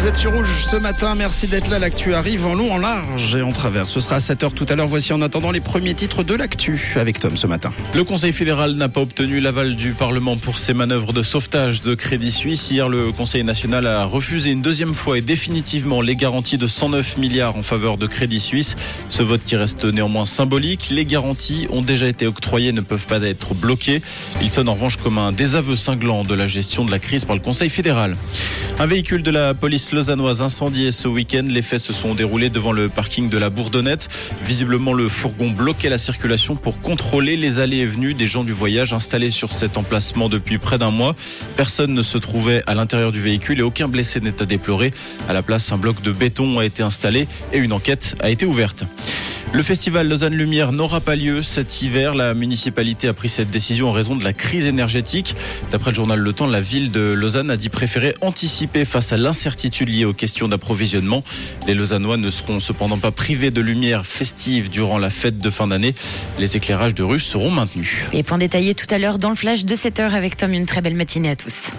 Vous êtes sur Rouge ce matin, merci d'être là. L'actu arrive en long, en large et en travers. Ce sera à 7h tout à l'heure. Voici en attendant les premiers titres de l'actu avec Tom ce matin. Le Conseil fédéral n'a pas obtenu l'aval du Parlement pour ses manœuvres de sauvetage de Crédit Suisse. Hier, le Conseil national a refusé une deuxième fois et définitivement les garanties de 109 milliards en faveur de Crédit Suisse. Ce vote qui reste néanmoins symbolique. Les garanties ont déjà été octroyées ne peuvent pas être bloquées. Il sonne en revanche comme un désaveu cinglant de la gestion de la crise par le Conseil fédéral. Un véhicule de la police lausannoise incendié ce week-end. Les faits se sont déroulés devant le parking de la Bourdonnette. Visiblement, le fourgon bloquait la circulation pour contrôler les allées et venues des gens du voyage installés sur cet emplacement depuis près d'un mois. Personne ne se trouvait à l'intérieur du véhicule et aucun blessé n'est à déplorer. À la place, un bloc de béton a été installé et une enquête a été ouverte. Le festival Lausanne Lumière n'aura pas lieu cet hiver. La municipalité a pris cette décision en raison de la crise énergétique. D'après le journal Le Temps, la ville de Lausanne a dit préférer anticiper face à l'incertitude liée aux questions d'approvisionnement. Les Lausannois ne seront cependant pas privés de lumière festive durant la fête de fin d'année. Les éclairages de rue seront maintenus. Et point détaillé tout à l'heure dans le flash de 7h avec Tom. Une très belle matinée à tous.